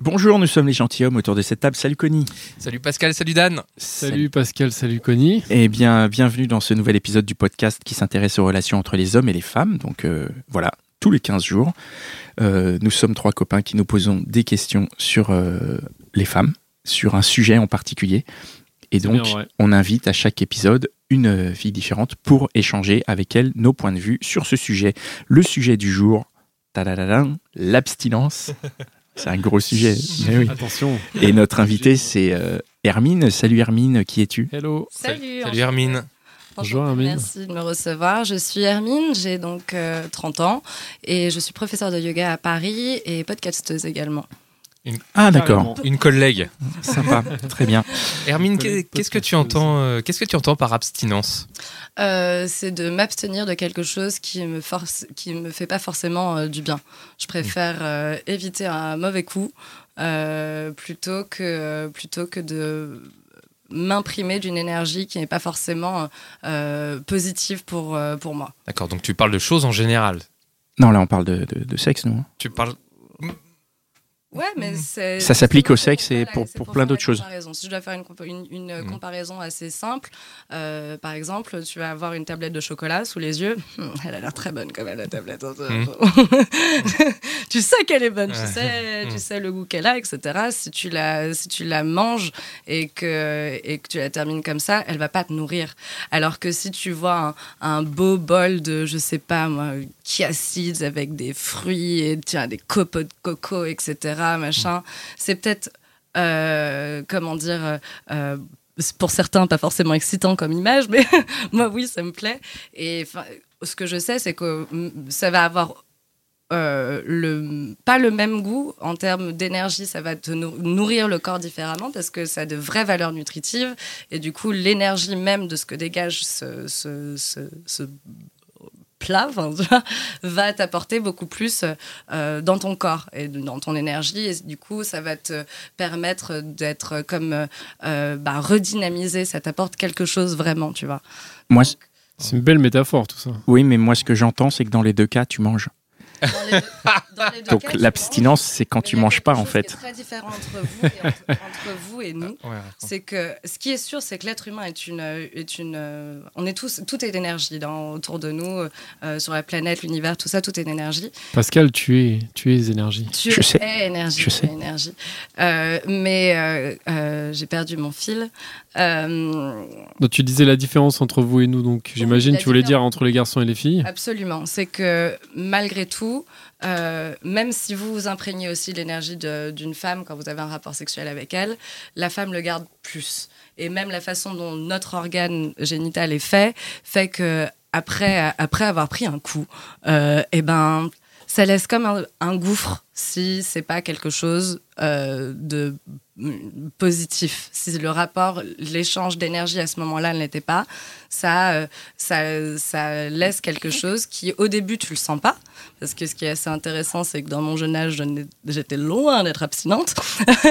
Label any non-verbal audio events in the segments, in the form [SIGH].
Bonjour, nous sommes les gentilshommes autour de cette table. Salut Connie. Salut Pascal, salut Dan. Salut Pascal, salut Connie. Eh bien, bienvenue dans ce nouvel épisode du podcast qui s'intéresse aux relations entre les hommes et les femmes. Donc euh, voilà, tous les 15 jours, euh, nous sommes trois copains qui nous posons des questions sur euh, les femmes, sur un sujet en particulier. Et donc, bien on invite à chaque épisode une fille différente pour échanger avec elle nos points de vue sur ce sujet. Le sujet du jour, l'abstinence. [LAUGHS] C'est un gros sujet. mais oui. Attention. Et notre invité, c'est euh, Hermine. Salut Hermine, qui es-tu? Hello. Salut Salut. Hermine. Bonjour, Hermine. Merci de me recevoir. Je suis Hermine, j'ai donc euh, 30 ans et je suis professeure de yoga à Paris et podcasteuse également. Ah d'accord. Une collègue. sympa, très bien. Hermine, qu'est-ce que tu entends euh, Qu'est-ce que tu entends par abstinence Euh, c'est de m'abstenir de quelque chose qui me force, qui me fait pas forcément euh, du bien. Je préfère euh, éviter un mauvais coup euh, plutôt que plutôt que de m'imprimer d'une énergie qui n'est pas forcément euh, positive pour euh, pour moi. D'accord, donc tu parles de choses en général. Non, là on parle de, de- de sexe, nous. hein. Tu parles. Ouais, mais c'est. Ça s'applique au sexe et pour- c'est pour pour plein d'autres choses. Si je dois faire une, compa- une- une Mm. comparaison assez simple, euh, par exemple, tu vas avoir une tablette de chocolat sous les yeux. Hum, Elle a l'air très bonne quand même, la tablette. hein, Mm. [LAUGHS] tu sais qu'elle est bonne, tu, sais, Mm. tu sais le goût qu'elle a, etc. Si tu la, si tu la manges et que, et que tu la termines comme ça, elle va pas te nourrir. Alors que si tu vois un, un beau bol de, je sais pas moi, chiacides avec des fruits et tiens, des copeaux de coco, etc., machin, c'est peut-être, euh, comment dire, euh, euh, pour certains pas forcément excitant comme image, mais [LAUGHS] moi oui, ça me plaît. Et ce que je sais, c'est que mm, ça va avoir le, pas le même goût en termes d'énergie, ça va te nou- nourrir le corps différemment parce que ça a de vraies valeurs nutritives et du coup l'énergie même de ce que dégage ce, ce, ce- ce plat enfin, tu vois, va t'apporter beaucoup plus euh, dans ton corps et dans ton énergie et du coup ça va te permettre d'être comme euh, euh, bah, redynamisé, ça t'apporte quelque chose vraiment, tu vois. Moi, C'est une belle métaphore tout ça. oui, mais moi ce que j'entends, c'est que dans les deux cas, tu manges. Dans les deux- [LAUGHS] dans les deux Donc l'abstinence, c'est quand tu manges pas en fait. qui est très différent entre vous et entre, [LAUGHS] entre vous et nous. C'est que ce qui est sûr, c'est que l'être humain est une, est une. euh, On est tous, tout est énergie dans, autour de nous, euh, sur la planète, l'univers, tout ça, tout est énergie. Pascal, tu es, tu es énergie. Tu Je sais. es énergie. Je sais. tu es énergie. Euh, mais euh, euh, j'ai perdu mon fil. Euh, Donc tu disais la différence entre vous et nous, donc j'imagine tu voulais dire entre les garçons et les filles. Absolument. C'est que malgré tout, euh, même si vous vous imprégnez aussi l'énergie d'une femme quand vous avez un rapport sexuel avec elle, la femme le garde plus. Et même la façon dont notre organe génital est fait, fait que après, après avoir pris un coup, euh, eh ben, ça laisse comme un gouffre si c'est pas quelque chose euh, de positif. Si le rapport, l'échange d'énergie à ce moment-là ne l'était pas, ça, euh, ça, ça laisse quelque chose qui, au début, tu le sens pas. Parce que ce qui est assez intéressant, c'est que dans mon jeune âge, j'étais loin d'être abstinente.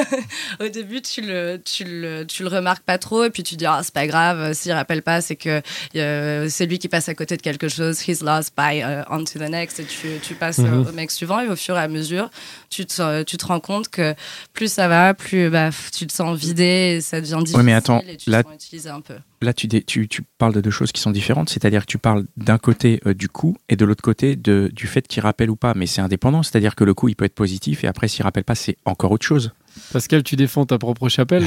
[LAUGHS] au début, tu le, tu, le, tu le remarques pas trop, et puis tu dis, ah, c'est pas grave, s'il rappelle pas, c'est que euh, c'est lui qui passe à côté de quelque chose, he's lost by uh, on to the next, et tu, tu passes euh, Mhm. au mec suivant, et au fur et à mesure, tu te, tu te rends compte que plus ça va, plus bah, tu te sens vidé, et ça devient difficile, Ouais, mais attends, et tu là- te sens utilisé un peu. Là, tu, tu, tu parles de deux choses qui sont différentes, c'est-à-dire que tu parles d'un côté euh, du coup et de l'autre côté de, du fait qu'il rappelle ou pas, mais c'est indépendant, c'est-à-dire que le coup, il peut être positif et après, s'il rappelle pas, c'est encore autre chose. Pascal, tu défends ta propre chapelle.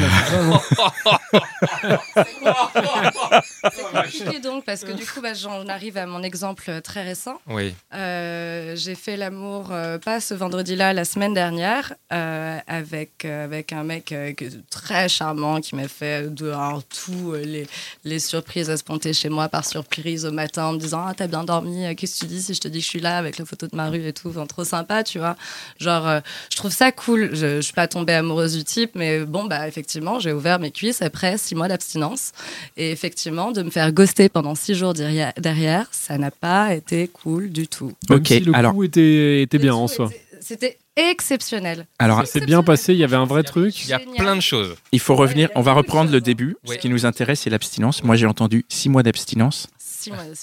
là, c'est compliqué donc parce que du coup, bah, j'en arrive à mon exemple très récent. Oui. Euh, j'ai fait l'amour euh, pas ce vendredi-là, la semaine dernière, euh, avec, euh, avec un mec euh, très charmant qui m'a fait de alors, tout euh, les, les surprises à se pointer chez moi par surprise au matin en me disant ah t'as bien dormi euh, qu'est-ce que tu dis si je te dis que je suis là avec la photo de ma rue et tout Enfin, trop sympa tu vois genre euh, je trouve ça cool je, je suis pas tombée amoureuse du type mais bon bah effectivement j'ai ouvert mes cuisses après six mois d'abstinence et effectivement de me faire ghoster pendant six jours derrière, derrière ça n'a pas été cool du tout Même Ok, si le alors- coup était, était bien en soi. était- C'était exceptionnel. Alors, Ça s'est bien passé, il y avait un vrai truc. Il y a plein de choses. il faut revenir, on va reprendre le début. Ouais. Ce qui nous intéresse, c'est l'abstinence. Moi, j'ai entendu six mois d'abstinence.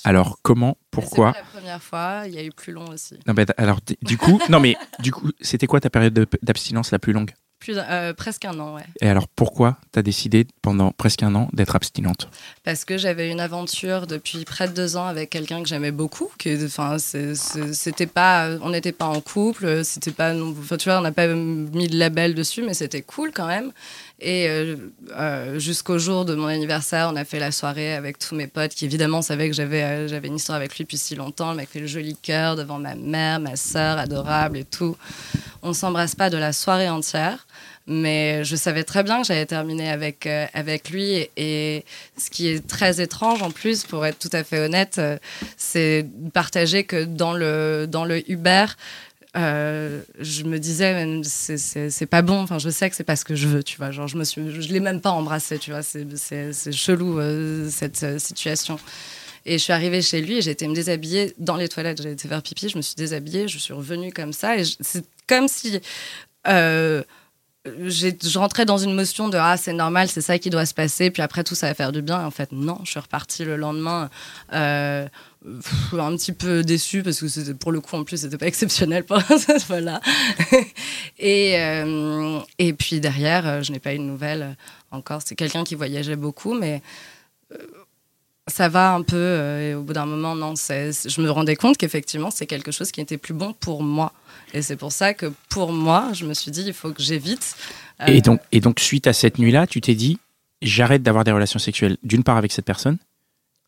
Alors, comment Pourquoi C'est pas la première fois, il y a eu plus long aussi. Non, mais alors, du coup, non, mais du coup, c'était quoi ta période de- d'abstinence la plus longue? Plus, euh, presque un an, ouais. Et alors, pourquoi t'as décidé pendant presque un an d'être abstinente? Parce que j'avais une aventure depuis près de deux ans avec quelqu'un que j'aimais beaucoup. Qui, enfin, c'était pas, on n'était pas en couple, c'était pas, tu vois, on n'a pas mis de label dessus, mais c'était cool quand même. Et euh, euh, jusqu'au jour de mon anniversaire, on a fait la soirée avec tous mes potes qui évidemment savaient que j'avais euh, une histoire avec lui depuis si longtemps. Le mec fait le joli cœur devant ma mère, ma sœur, adorable et tout. On s'embrasse pas de la soirée entière. Mais je savais très bien que j'allais terminer avec, avec lui. Et, ce qui est très étrange en plus, pour être tout à fait honnête, c'est partager que dans le, dans le Uber, euh, je me disais, c'est- pas bon. Enfin, je sais que c'est pas ce que je veux, tu vois. Genre, je me l'ai même pas embrassé, tu vois. C'est- chelou euh, cette euh, situation. Et je suis arrivée chez lui et j'ai été me déshabiller dans les toilettes. J'ai été faire pipi, je me suis déshabillée, je suis revenue comme ça. Et c'est comme si je rentrais dans une motion de ah c'est normal, c'est ça qui doit se passer, puis après tout ça va faire du bien. En fait non, je suis repartie le lendemain un petit peu déçue parce que pour le coup en plus c'était pas [LAUGHS] exceptionnel pour cette fois-là. [LAUGHS] et euh, et puis derrière, euh, je n'ai pas eu de nouvelles encore. C'est quelqu'un qui voyageait beaucoup, mais euh, ça va un peu. et au bout d'un moment, non, c'est- je me rendais compte qu'effectivement, c'est quelque chose qui était plus bon pour moi. Et c'est pour ça que pour moi, je me suis dit, il faut que j'évite. Et, donc, et donc, suite à cette nuit-là, tu t'es dit, j'arrête d'avoir des relations sexuelles, d'une part avec cette personne,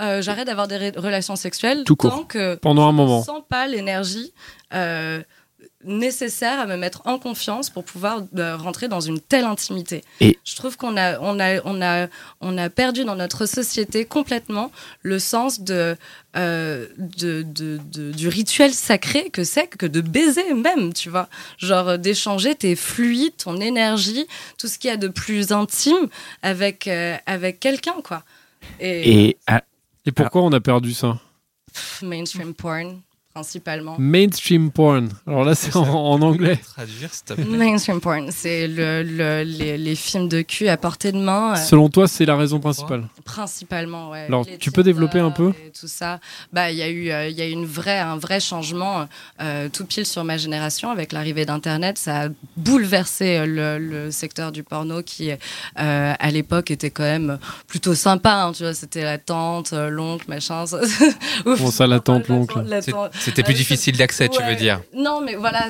euh, j'arrête d'avoir des relations sexuelles Tout court. tant que Pendant un moment. ne sens pas l'énergie euh, nécessaire à me mettre en confiance pour pouvoir euh, rentrer dans une telle intimité. Et- je trouve qu'on a, on a, on a, on a perdu dans notre société complètement le sens de, euh, de, de- de- du rituel sacré que c'est que de baiser même, tu vois. Genre d'échanger tes fluides, ton énergie, tout ce qu'il y a de plus intime avec, euh, avec quelqu'un, quoi. Et, et Et pourquoi on a perdu ça? Mainstream porn, principalement. Mainstream porn. Alors là, c'est en, en anglais. Traduire, s'il te plaît. Mainstream porn, c'est le, le- les, les films de cul à portée de main, euh, Selon toi, c'est la raison principale. principalement. Ouais, Alors, Les tu peux développer un peu et Tout ça. Bah, il y a eu, euh, il y a eu une vraie, un vrai changement euh, tout pile sur ma génération avec l'arrivée d'Internet. Ça a bouleversé euh, le, le secteur du porno qui, euh, à l'époque, était quand même plutôt sympa. hein, tu vois, c'était la tante, euh, l'oncle, machin. ça- [LAUGHS] Ouf, ça, la tante, l'oncle C'était plus difficile d'accès, tu veux dire. Non, mais voilà,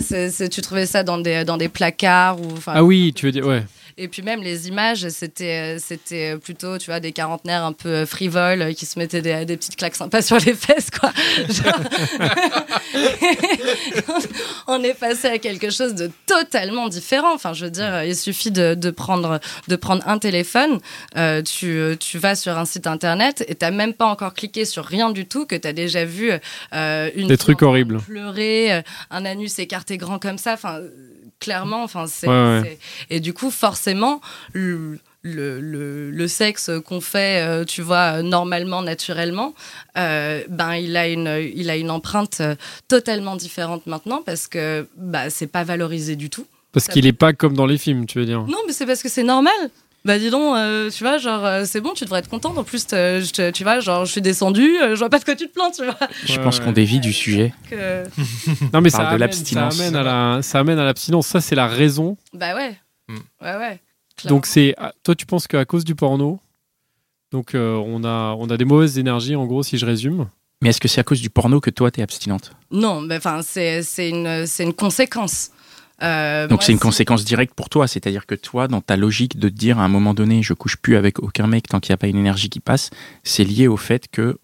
tu trouvais ça dans des, dans des placards. Ou, Ah oui, tu veux dire, ouais. Et puis même les images, c'était euh, c'était plutôt, tu vois, des quarantenaires un peu euh, frivoles euh, qui se mettaient des, des petites claques sympas [LAUGHS] sur les fesses, quoi. Genre- [LAUGHS] On est passé à quelque chose de totalement différent. Enfin, je veux dire, il suffit de, de prendre, de prendre un téléphone, euh, tu, tu vas sur un site internet et t'as même pas encore cliqué sur rien du tout que t'as déjà vu euh, une Des trucs horribles. pleurer, un anus écarté grand comme ça. Enfin, clairement, enfin, c'est Ouais, ouais. c'est- et du coup, forcément, le, le, le- le sexe qu'on fait, euh, tu vois, normalement, naturellement, euh, ben, il a une, il a une empreinte euh, totalement différente maintenant parce que bah, c'est pas valorisé du tout. Parce qu'il est pas comme dans les films, tu veux dire. Non, mais c'est parce que c'est normal. Bah dis donc, euh, tu vois, genre, euh, c'est bon, tu devrais être contente. En plus, te- je te- tu vois, genre, je suis descendue, euh, je vois pas de quoi tu te plains, tu vois. je pense ouais. qu'on dévie du sujet. [LAUGHS] Que- Non, mais ça de amène, ça l'abstinence. amène à la, ça amène à l'abstinence. Ça, c'est la raison. Bah ouais. Hmm. Ouais, ouais. clairement. Donc c'est, ah, toi, tu penses qu'à cause du porno, donc euh, on a, on a des mauvaises énergies, en gros, si je résume. Mais est-ce que c'est à cause du porno que toi, t'es abstinente? Non, mais enfin, c'est c'est une, c'est une conséquence. Euh, Donc c'est une conséquence directe pour toi, c'est-à-dire que toi, dans ta logique de te dire à un moment donné, je couche plus avec aucun mec tant qu'il n'y a pas une énergie qui passe, c'est lié au fait que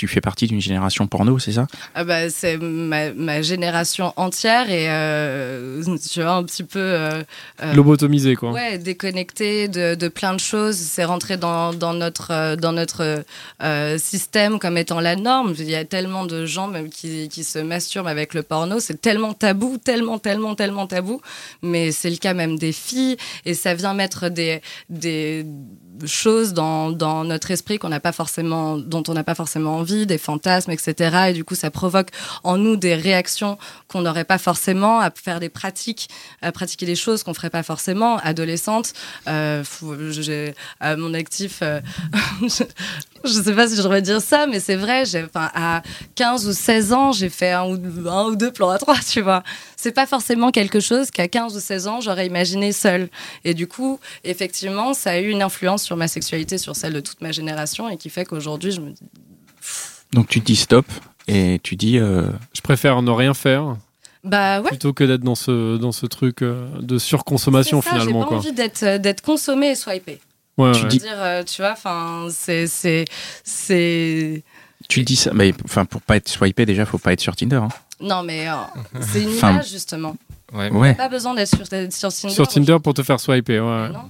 tu fais partie d'une génération porno, c'est ça? Ah bah, c'est ma, ma génération entière et euh, tu vois un petit peu euh, euh, Lobotomisé, quoi. ouais déconnecté de, de plein de choses. C'est rentré dans, dans notre dans notre euh, système comme étant la norme. Il y a tellement de gens même qui, qui se masturbent avec le porno. C'est tellement tabou, tellement tellement tellement tabou. Mais c'est le cas même des filles et ça vient mettre des des choses dans, dans notre esprit qu'on n'a pas forcément, dont on n'a pas forcément envie, des fantasmes, etc. Et du coup, ça provoque en nous des réactions qu'on n'aurait pas forcément à faire des pratiques, à pratiquer des choses qu'on ferait pas forcément. Adolescente, euh, à mon actif, euh, [LAUGHS] je, sais pas si je devrais dire ça, mais c'est vrai. J'ai, à 15 ou 16 ans, j'ai fait un ou, un ou deux plans à trois, tu vois. C'est pas forcément quelque chose qu'à 15 ou 16 ans, j'aurais imaginé seul. Et du coup, effectivement, ça a eu une influence sur ma sexualité, sur celle de toute ma génération, et qui fait qu'aujourd'hui, je me dis. Donc tu te dis stop et tu dis euh, Je préfère ne rien faire Bah ouais. plutôt que d'être dans ce, dans ce truc euh, de surconsommation, ça, finalement, J'ai pas quoi. envie d'être, euh, d'être consommé et swipé. Ouais, Tu ouais. dis- dire, tu vois, enfin, c'est, c'est, c'est. tu dis ça mais enfin pour pas être swipé déjà, faut pas être sur Tinder hein. Non, mais euh, [LAUGHS] c'est une image justement. Ouais. Ouais. Pas besoin d'être sur, d'être sur Tinder. Sur Tinder pour te faire swiper, ouais. Non.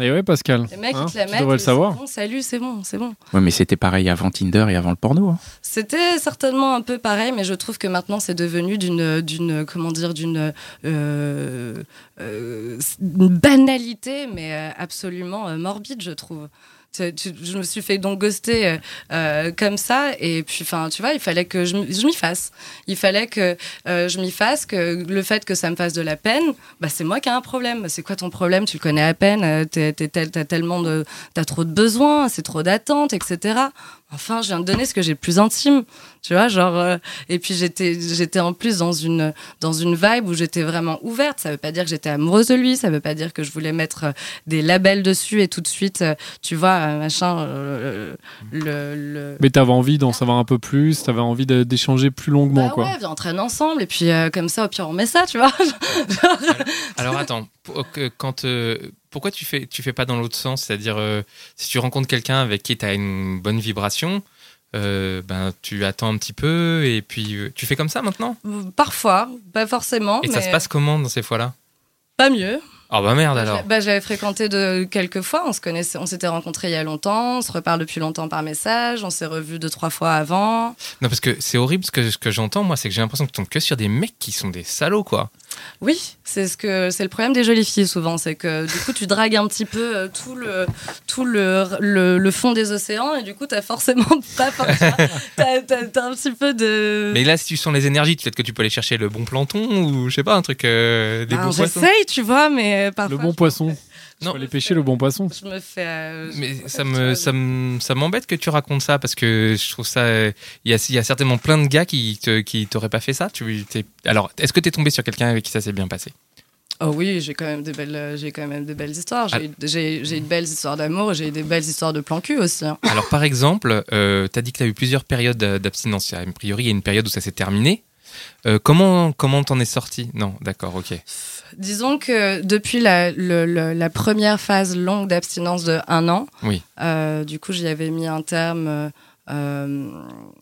Et ouais, Pascal. Les mecs, hein, ils te la tu mettent. devrais le savoir. Bon, salut, c'est bon, c'est bon. Ouais, mais c'était pareil avant Tinder et avant le porno. hein. C'était certainement un peu pareil, mais je trouve que maintenant c'est devenu d'une, d'une, comment dire, d'une euh, euh, banalité, mais euh, absolument morbide, je trouve. Je me suis fait donc ghoster euh, euh, comme ça, et puis, enfin, tu vois, il fallait que je, m'y fasse. Il fallait que euh, je m'y fasse, que le fait que ça me fasse de la peine, bah, c'est moi qui ai un problème. C'est quoi ton problème? Tu le connais à peine, euh, t'as tellement de, t'as trop de besoins, c'est trop d'attentes, etc. Enfin, je viens de donner ce que j'ai de plus intime, tu vois, genre. euh, et puis j'étais, j'étais en plus dans une dans une vibe où j'étais vraiment ouverte. Ça veut pas dire que j'étais amoureuse de lui, ça veut pas dire que je voulais mettre euh, des labels dessus et tout de suite, euh, tu vois, euh, machin, euh, le, le, Mais t'avais envie d'en savoir un peu plus, t'avais envie de- d'échanger plus longuement, bah quoi. ouais, on traîne ensemble et puis euh, comme ça, au pire, on met ça, tu vois. [LAUGHS] Alors attends, pour- que- quand, euh, pourquoi tu fais, tu fais pas dans l'autre sens? C'est-à-dire, euh, si tu rencontres quelqu'un avec qui tu as une bonne vibration, euh, ben, tu attends un petit peu et puis euh, tu fais comme ça maintenant? Parfois, pas forcément, Et mais ça se passe comment dans ces fois-là? Pas mieux. Ah bah merde Bah, alors bah, J'avais fréquenté de quelques fois, on se connaissait, on s'était rencontrés il y a longtemps, on se reparle depuis longtemps par message, on s'est revus deux, trois fois avant. Non, parce que c'est horrible ce que, ce que j'entends, moi, c'est que j'ai l'impression que tu tombes que sur des mecs qui sont des salauds, quoi. Oui, c'est ce que c'est le problème des jolies filles souvent, c'est que du coup tu dragues un petit peu euh, tout le tout le, le, le fond des océans et du coup t'as forcément [LAUGHS] pas forcément t'as, un petit peu de Mais là, si tu sens les énergies, peut-être que tu peux aller chercher le bon planton ou, je sais pas, un truc, euh, des Ben, beaux poissons. j'essaye, tu vois, mais euh, parfois Le bon poisson. Non, aller pêcher le bon poisson. Je me fais. euh, je Mais me ça me, ça me, ça m'embête que tu racontes ça parce que je trouve ça. euh, Il y a, il y a certainement plein de gars qui, te, qui t'auraient pas fait ça. Tu, t'es- alors, est-ce que tu es tombé sur quelqu'un avec qui ça s'est bien passé? Oh oui, j'ai quand même des belles, euh, j'ai quand même des belles histoires. J'ai, Ah. eu- j'ai, j'ai de belles histoires d'amour, j'ai eu des belles histoires de plan cul aussi. hein. Alors, par exemple, euh, tu as dit que tu as eu plusieurs périodes d'abstinence. A priori, il y a une période où ça s'est terminé. Euh, comment comment t'en es sorti? Non, d'accord, ok. Disons que depuis la, le- le- la première phase longue d'abstinence de un an, Oui. euh, du coup j'y avais mis un terme euh, euh,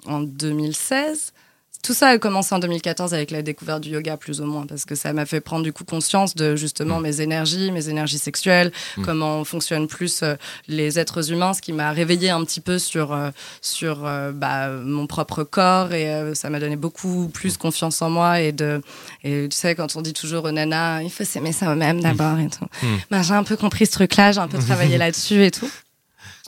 en 2016. Tout ça a commencé en 2014 avec la découverte du yoga, plus ou moins, parce que ça m'a fait prendre du coup conscience de justement Mm. mes énergies, mes énergies sexuelles, Mm. comment fonctionnent plus euh, les êtres humains, ce qui m'a réveillé un petit peu sur, euh, sur euh, bah, mon propre corps et ça m'a donné beaucoup plus confiance en moi. Et, de, et tu sais, quand on dit toujours aux nanas, il faut s'aimer soi-même d'abord et tout. Mm. Ben, j'ai un peu compris ce truc-là, j'ai un peu travaillé [LAUGHS] là-dessus et tout.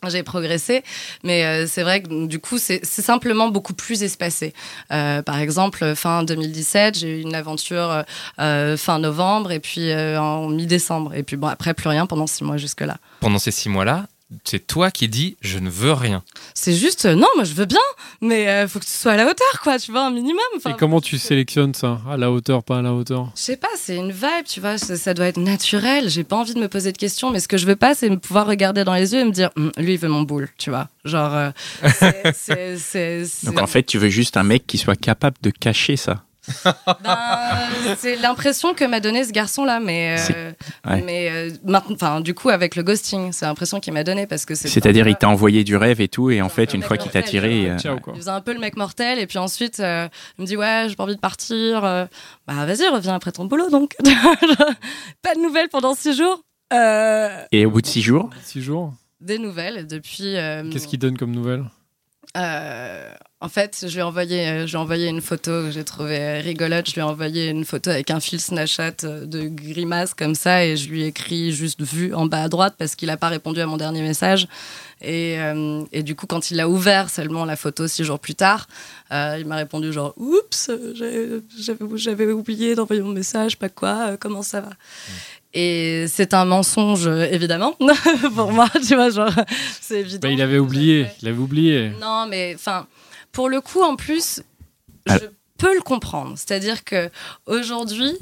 J'ai progressé, mais euh, c'est vrai que du coup, c'est simplement beaucoup plus espacé. Euh, par exemple, fin 2017, j'ai eu une aventure euh, euh, fin novembre et puis euh, en mi-décembre. Et puis bon, après, plus rien pendant six mois jusque-là. Pendant ces six mois-là, c'est toi qui dis je ne veux rien. C'est juste, euh, non, moi je veux bien, mais euh, faut que tu sois à la hauteur, quoi, tu vois, un minimum. Et comment tu sélectionnes ça? À la hauteur, pas à la hauteur? Je sais pas, c'est une vibe, tu vois, ça, ça doit être naturel. J'ai pas envie de me poser de questions, mais ce que je veux pas, c'est me pouvoir regarder dans les yeux et me dire, Hum, lui, il veut mon boule, tu vois. Genre, euh, c'est- c'est- [LAUGHS] c'est- c'est- Donc en fait, tu veux juste un mec qui soit capable de cacher ça. [LAUGHS] Ben, c'est l'impression que m'a donné ce garçon-là, mais, euh, ouais. mais euh, maintenant, enfin, du coup, avec le ghosting, c'est l'impression qu'il m'a donné parce que c'est. C'est-à-dire, il t'a envoyé du rêve et tout, et en fait, un une fois qu'il t'a tiré. Euh. Il faisait un peu le mec mortel, et puis ensuite, euh, il me dit Ouais, j'ai pas envie de partir. euh, bah, vas-y, reviens après ton boulot donc. [LAUGHS] pas de nouvelles pendant six jours. Euh, Et au bout de six jours, Six jours. des nouvelles depuis. euh, Qu'est-ce qu'il donne comme nouvelle Euh, en fait, je lui ai envoyé, euh, je lui ai envoyé une photo que j'ai trouvée rigolote. Je lui ai envoyé une photo avec un fil Snapchat euh, de grimace comme ça et je lui ai écrit juste vu en bas à droite parce qu'il n'a pas répondu à mon dernier message. Et, du coup, quand il a ouvert seulement la photo six jours plus tard, il m'a répondu genre oups, j'ai- j'avais oublié d'envoyer mon message, pas quoi, comment ça va? Et c'est un mensonge euh, évidemment [LAUGHS] pour moi, tu vois, genre c'est évident. Bah, Il avait oublié. Il avait oublié. Non, mais enfin, pour le coup, en plus, Ah. je peux le comprendre. C'est-à-dire que aujourd'hui,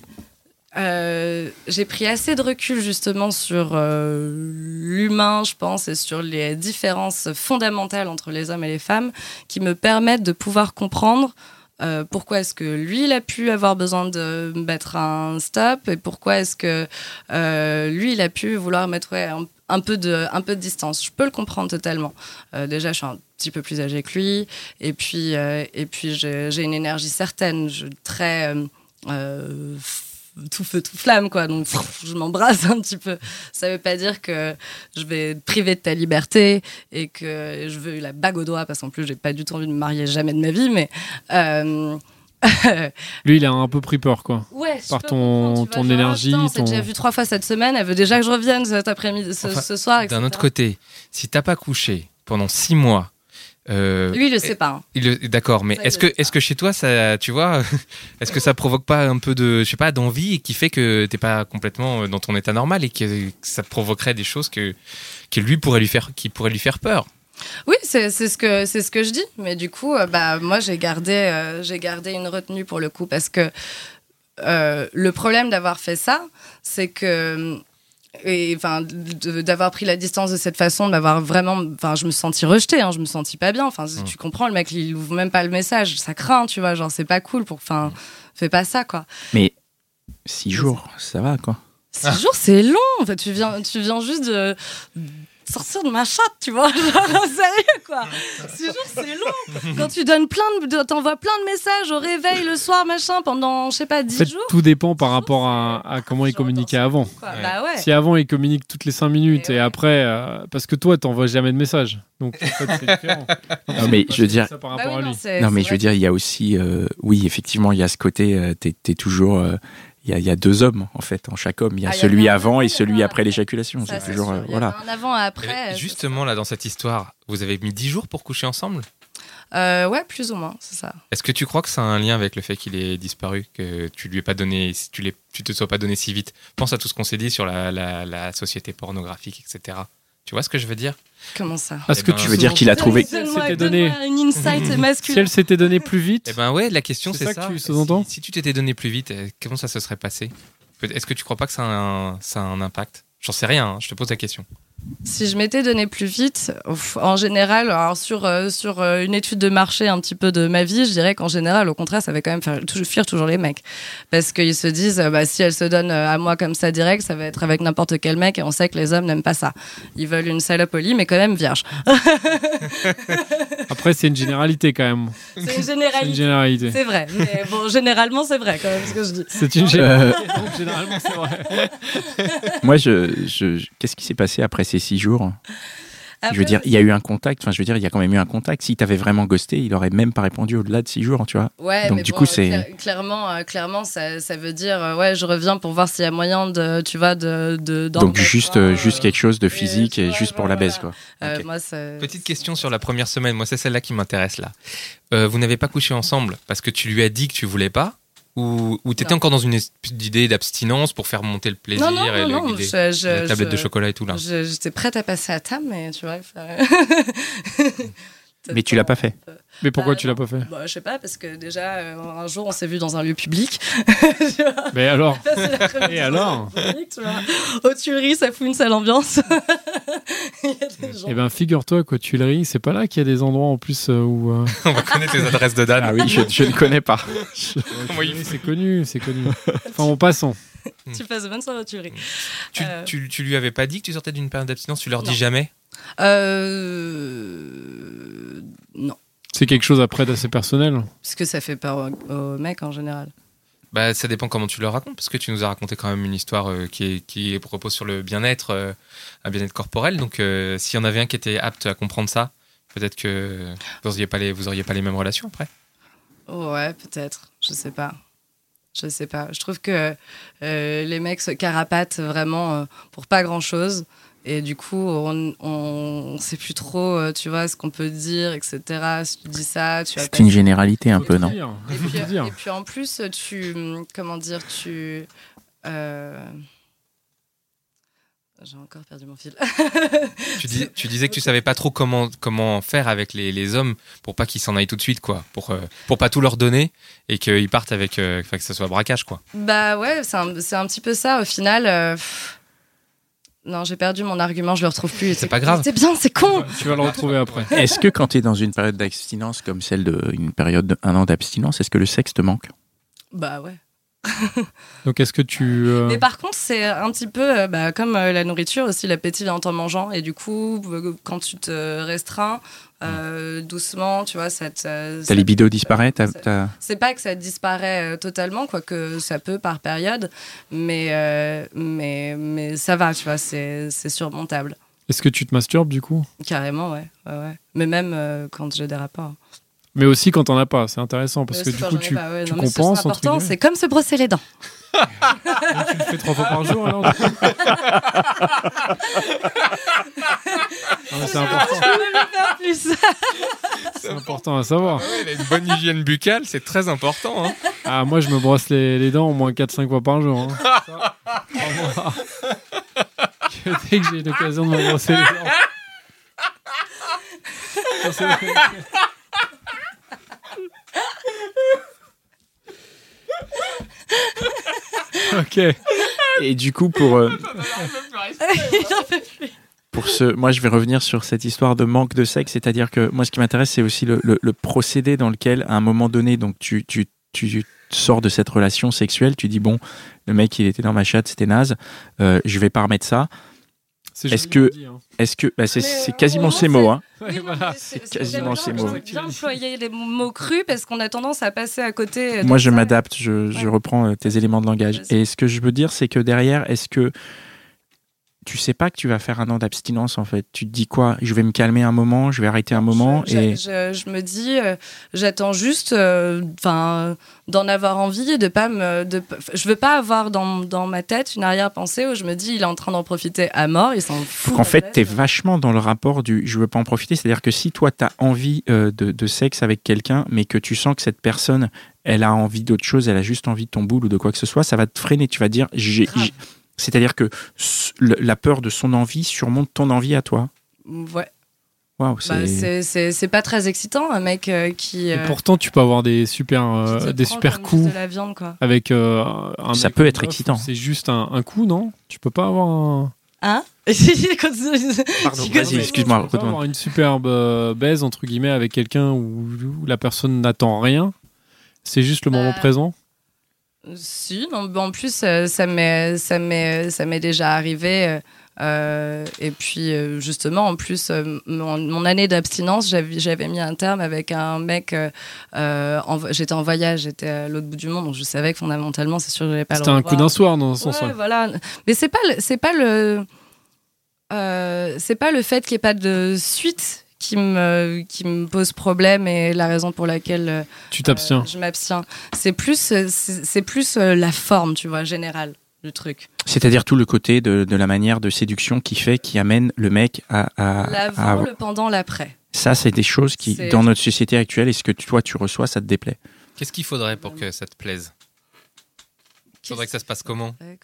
euh, j'ai pris assez de recul justement sur euh, l'humain, je pense, et sur les différences fondamentales entre les hommes et les femmes, qui me permettent de pouvoir comprendre. Euh, pourquoi est-ce que lui, il a pu avoir besoin de mettre un stop et pourquoi est-ce que euh, lui, il a pu vouloir mettre ouais, un, peu de, un peu de distance? Je peux le comprendre totalement. Euh, déjà, je suis un petit peu plus âgée que lui. Et puis, euh, et puis j'ai une énergie certaine, je, très euh, euh, tout feu, tout flamme, quoi. Donc, je m'embrasse un petit peu. Ça veut pas dire que je vais te priver de ta liberté et que je veux la bague au doigt, parce qu'en plus, j'ai pas du tout envie de me marier jamais de ma vie, mais. euh, [LAUGHS] Lui, il a un peu pris peur, quoi. Ouais, Par ton- ton vois, genre, énergie, s'est ton- déjà vu trois fois cette semaine. Elle veut déjà que je revienne cet après-midi, ce, Enfin, ce soir. D'un autre côté, si t'as pas couché pendant six mois, euh, Lui, il le sait pas. hein. D'accord, mais est-ce que, est-ce que chez toi, ça, tu vois, [LAUGHS] est-ce que ça provoque pas un peu de, je sais pas, d'envie et qui fait que t'es pas complètement euh, dans ton état normal et que, que ça provoquerait des choses que, que lui pourrait lui faire, qui pourrait lui faire peur? Oui, c'est c'est ce que c'est ce que je dis. Mais du coup, euh, bah moi j'ai gardé euh, j'ai gardé une retenue pour le coup parce que euh, le problème d'avoir fait ça, c'est que et enfin d'avoir pris la distance de cette façon, de m'avoir vraiment, enfin je me suis sentie rejetée, hein, je me sentis pas bien. Enfin Mm. tu comprends, le mec il ouvre même pas le message, ça craint, tu vois, genre c'est pas cool pour, enfin fais pas ça quoi. mais six jours, ça va quoi. Six jours, c'est long. En fait, tu viens, tu viens juste de sortir de ma chatte, tu vois. [LAUGHS] Genre, sérieux, quoi. [LAUGHS] Six jours, c'est long. Quand tu donnes plein de, t'envoies plein de messages au réveil le soir, machin, pendant, je sais pas, En dix fait, jours. tout dépend par rapport à, à comment il Genre, communiquait avant. quoi. Ouais. Bah ouais. Si avant il communique toutes les 5 minutes Et et, ouais. après, euh, parce que toi t'envoies jamais de message, donc en fait c'est différent. [LAUGHS] Non, mais je veux dire, par Bah oui, non, c'est- mais c'est je veux dire, il y a aussi, euh, oui, effectivement, il y a ce côté, euh, t'es t'es toujours, euh, il y, a, il y a deux hommes en fait en chaque homme. Il y a Ah, y celui avant et celui après l'éjaculation. C'est toujours, euh, voilà. Un avant, un après. Et c'est Justement, là, dans cette histoire, vous avez mis dix jours pour coucher ensemble? Euh, ouais, plus ou moins, c'est ça. Est-ce que tu crois que ça a un lien avec le fait qu'il est disparu, que tu lui ai pas donné, si tu, tu te sois pas donné si vite? Pense à tout ce qu'on s'est dit sur la, la- la société pornographique, etc. Tu vois ce que je veux dire? Comment ça Parce Eh que ben, tu veux dire qu'il a trouvé- donne-moi donné. une insight [LAUGHS] Si masculine. elle s'était donnée plus vite, Eh ben ouais, la question C'est ça ça. que tu si, si tu t'étais donné plus vite, euh, comment ça se serait passé Est-ce que tu crois pas que ça a un, ça a un impact? J'en sais rien, hein, je te pose la question. Si je m'étais donné plus vite, en général, alors sur, euh, sur euh, une étude de marché un petit peu de ma vie, je dirais qu'en général, au contraire, ça va quand même faire toujours, fuir toujours les mecs. Parce qu'ils se disent, euh, bah, si elle se donne à moi comme ça direct, ça va être avec n'importe quel mec et on sait que les hommes n'aiment pas ça. Ils veulent une salope au lit, mais quand même vierge. [LAUGHS] après c'est une généralité quand même. C'est une généralité. C'est vrai. Mais bon, généralement, c'est vrai quand même ce que je dis. C'est une généralité. donc généralement c'est vrai. [LAUGHS] moi, je, je- je- qu'est-ce qui s'est passé après ces six jours Je veux dire, il y a eu un contact. Enfin, je veux dire, il y a quand même eu un contact. S'il t'avait vraiment ghosté, il aurait même pas répondu au-delà de six jours, tu vois. Ouais, Donc, mais du bon, coup, c'est- cla- clairement, euh, clairement, ça, ça veut dire, euh, ouais, je reviens pour voir s'il y a moyen de, tu vois, de, de Donc juste, euh, juste quelque chose de physique et vois, juste pour la baisse, quoi. euh, moi, Petite question sur la première semaine, moi c'est celle-là qui m'intéresse là. Euh, vous n'avez pas couché ensemble parce que tu lui as dit que tu voulais pas ou, ou t'étais encore dans une d'idée d'abstinence pour faire monter le plaisir Non, non, et non, le- je- je- la tablette je- de chocolat et tout là. J'étais prête à passer à table, mais tu vois, [LAUGHS] Mais tu l'as pas fait. Mais pourquoi Bah, tu l'as pas fait Bah, je sais pas, parce que déjà, euh, un jour, on s'est vu dans un lieu public. [LAUGHS] Mais alors [LAUGHS] Et alors lieu public, tu vois. Aux Tuileries, ça fout une sale ambiance. [LAUGHS] Il y a des gens. Eh ben, figure-toi qu'aux Tuileries, c'est pas là qu'il y a des endroits en plus euh, où. euh, On va connaître les adresses de Dan. Ah oui, je, je ne connais pas. C'est connu, c'est connu. Enfin, en passant. Tu passes de bonnes soirées aux Tuileries. Tu, Euh. tu, tu lui avais pas dit que tu sortais d'une période d'abstinence Tu leur dis Non. jamais? Euh... C'est quelque chose après d'assez personnel. Parce que ça fait peur aux, aux mecs en général. Bah, ça dépend comment tu le racontes, parce que tu nous as raconté quand même une histoire euh, qui, est, qui est- repose sur le bien-être, euh, un bien-être corporel. Donc, euh, s'il y en avait un qui était apte à comprendre ça, peut-être que vous auriez pas les, vous auriez pas les mêmes relations après. Ouais, peut-être. Je sais pas. Je sais pas. Je trouve que euh, les mecs se carapatent vraiment euh, pour pas grand-chose. Et du coup, on, on, on sait plus trop, euh, tu vois, ce qu'on peut dire, etc. Si tu dis ça, tu as C'est une généralité un peu, non Et puis, et puis en plus, tu. Comment dire Tu. euh, J'ai encore perdu mon fil. Tu, dis- tu disais que tu savais pas trop comment, comment faire avec les, les hommes pour pas qu'ils s'en aillent tout de suite, quoi. Pour, euh, pour pas tout leur donner et qu'ils partent avec, euh, enfin, que ce soit braquage, quoi. bah ouais, c'est un, c'est un petit peu ça. Au final. euh, pff, Non, j'ai perdu mon argument, je le retrouve plus. C'est pas grave. C'est bien, c'est con. Tu vas le retrouver après. [LAUGHS] Est-ce que quand tu es dans une période d'abstinence comme celle d'une période d'un an d'abstinence, est-ce que le sexe te manque? Bah ouais. [LAUGHS] Donc, est-ce que tu. euh, Mais par contre, c'est un petit peu euh, bah, comme euh, la nourriture aussi, l'appétit vient en mangeant. Et du coup, quand tu te restreins euh, doucement, tu vois, ça te. Ta ça- libido disparaît C'est pas que ça disparaît euh, totalement, quoique ça peut par période, mais, euh, mais, mais ça va, tu vois, c'est c'est surmontable. Est-ce que tu te masturbes du coup? Carrément, ouais. ouais, ouais. Mais même euh, quand j'ai des rapports. Mais aussi quand t'en as pas, c'est intéressant parce Mais que du coup tu, pas, ouais. tu Non, mais c'est compenses entre important, c'est comme se brosser les dents. [LAUGHS] Tu le fais trois fois par jour alors du coup [LAUGHS] Ah, mais C'est important, plus. c'est important à savoir. une bonne hygiène buccale, c'est très important. hein. Ah, moi je me brosse les, les dents au moins 4-5 fois par jour. hein. Ça, [LAUGHS] crois-moi. Que Dès que j'ai l'occasion de me brosser les dents. Ok. Et du coup, pour, euh, pour ce, moi, je vais revenir sur cette histoire de manque de sexe, c'est-à-dire que moi, ce qui m'intéresse, c'est aussi le, le- le procédé dans lequel, à un moment donné, donc tu, tu, tu sors de cette relation sexuelle, tu dis bon, le mec, il était dans ma chatte, c'était naze, euh, je vais pas remettre ça. C'est Est-ce que- hein. Est-ce que, bah, c'est euh, quasiment ces mots, hein. Voilà. c'est [LAUGHS] quasiment ces mots. Bien employer les mots crus parce qu'on a tendance à passer à côté. de Moi, je m'adapte, je, reprends euh, tes éléments de langage. Et ce que je veux dire, c'est que derrière, est-ce que tu sais pas que tu vas faire un an d'abstinence en fait Tu te dis quoi? Je vais me calmer un moment, je vais arrêter un moment je, et je, je me dis, euh, j'attends juste, euh, d'en avoir envie et de pas me, de, je veux pas avoir dans, dans ma tête une arrière-pensée où je me dis, il est en train d'en profiter à mort, il s'en fout. en fait, tu es vachement dans le rapport du je veux pas en profiter. C'est-à-dire que si toi, tu as envie euh, de, de sexe avec quelqu'un, mais que tu sens que cette personne, elle a envie d'autre chose, elle a juste envie de ton boule ou de quoi que ce soit, ça va te freiner. Tu vas dire, j'ai- c'est-à-dire que la peur de son envie surmonte ton envie à toi. Ouais. Waouh, Bah, c'est. pas très excitant, un mec euh, qui. Et euh, pourtant, tu peux avoir des super, euh, des super coups De la viande, quoi. avec euh, un Ça peut être excitant. C'est juste un, un coup, non? Tu peux pas avoir un. Hein? [LAUGHS] Pardon, vas-y, excuse-moi, avoir une superbe euh, baise entre guillemets avec quelqu'un où, où la personne n'attend rien. C'est juste le moment présent? Si, non, en plus, euh, ça m'est, ça m'est, ça m'est déjà arrivé. euh, euh, et puis, justement, en plus, mon, mon année d'abstinence, j'avais, j'avais mis un terme avec un mec. euh, en j'étais en voyage, j'étais à l'autre bout du monde, donc je savais que fondamentalement, c'est sûr que j'allais pas le C'était un coup d'un soir dans ce sens. Ouais, voilà. Mais c'est pas, le- c'est pas le, euh, c'est pas le fait qu'il n'y ait pas de suite qui me, qui me pose problème et la raison pour laquelle euh, Tu t'abstiens. euh, je m'abstiens. C'est plus, euh, c'est plus la forme, tu vois, générale du truc. C'est-à-dire tout le côté de, de la manière de séduction qui fait, qui amène le mec à. à- L'avant, à- le pendant, l'après. Ça, c'est des choses qui, dans notre société actuelle, est-ce que toi tu reçois, ça te déplaît? Qu'est-ce qu'il faudrait pour que ça te plaise? Faudrait que ça se passe comment Ouais.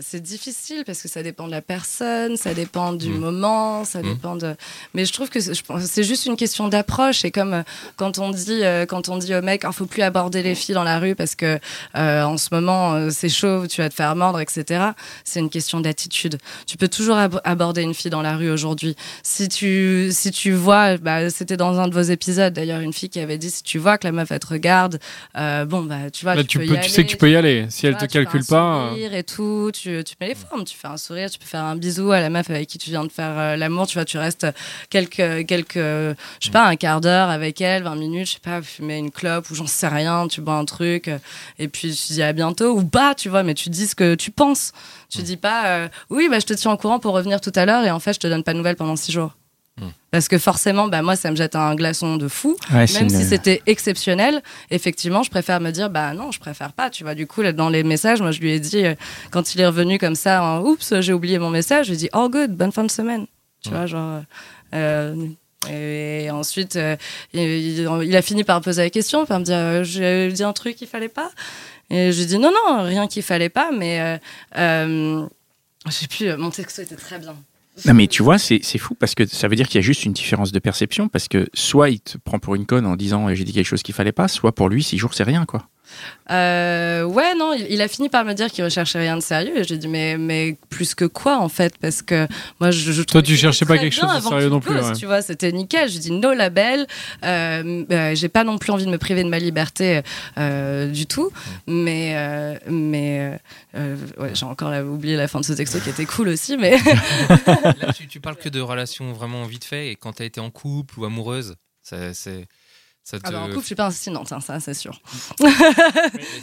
C'est difficile parce que ça dépend de la personne, ça dépend du Mm. moment, ça Mm. dépend de. Mais je trouve que c'est je pense- c'est juste une question d'approche. Et comme euh, quand on dit, euh, quand on dit au mec, il faut plus aborder les filles dans la rue parce que euh, en ce moment c'est chaud, tu vas te faire mordre, etc. C'est une question d'attitude. Tu peux toujours ab- aborder une fille dans la rue aujourd'hui. Si tu, si tu vois, bah, c'était dans un de vos épisodes d'ailleurs, une fille qui avait dit si tu vois que la meuf elle te regarde, euh, bon bah tu vois, tu, tu, peux, peux, y tu aller, sais que tu peux y aller. Si elle te tu fais calcule un pas. euh, sourire et tout, tu, tu mets les formes, tu fais un sourire, tu peux faire un bisou à la meuf avec qui tu viens de faire euh, l'amour, tu vois, tu restes quelques, quelques, je sais pas, un quart d'heure avec elle, 20 minutes, je sais pas, fumer une clope ou j'en sais rien, tu bois un truc, euh, et puis tu dis à bientôt ou pas, tu vois, mais tu dis ce que tu penses. Tu dis pas, euh, oui, bah, je te tiens au courant pour revenir tout à l'heure et en fait, je te donne pas de nouvelles pendant six jours. Mm. Parce que forcément, bah, moi, ça me jette un glaçon de fou. Ouais, Même si c'était exceptionnel, effectivement, je préfère me dire, bah non, je préfère pas. Tu vois, du coup, là, dans les messages, moi, je lui ai dit, euh, quand il est revenu comme ça, en, oups, j'ai oublié mon message, je lui ai dit, oh good, bonne fin de semaine. Tu Ouais. vois, genre. euh, et ensuite, euh, il, a fini par me poser la question, par me dire, euh, j'ai dit un truc qu'il fallait pas. Et je lui ai dit, non, non, rien qu'il fallait pas, mais. Euh, euh, je sais plus, euh, mon texto était très bien. Non mais tu vois, c'est fou parce que ça veut dire qu'il y a juste une différence de perception parce que soit il te prend pour une conne en disant euh, j'ai dit quelque chose qu'il fallait pas, soit pour lui six jours c'est rien quoi. Euh, ouais, non, il, il a fini par me dire qu'il recherchait rien de sérieux. Et j'ai dit, mais, mais plus que quoi, en fait? Parce que moi, je. je trouvais tu cherchais pas quelque chose de sérieux non plus, pose, ouais. Tu vois, c'était nickel. Je dis, no label. Euh, euh, j'ai pas non plus envie de me priver de ma liberté euh, du tout. Mais, euh, mais ouais, j'ai encore oublié la fin de ce texto qui était cool aussi. Mais [LAUGHS] Là, tu, tu parles que de relations vraiment vite fait et quand t'as été en couple ou amoureuse, c'est. Ça te, ah bah, en couple, je suis pas insistante, hein, ça, c'est sûr. [LAUGHS]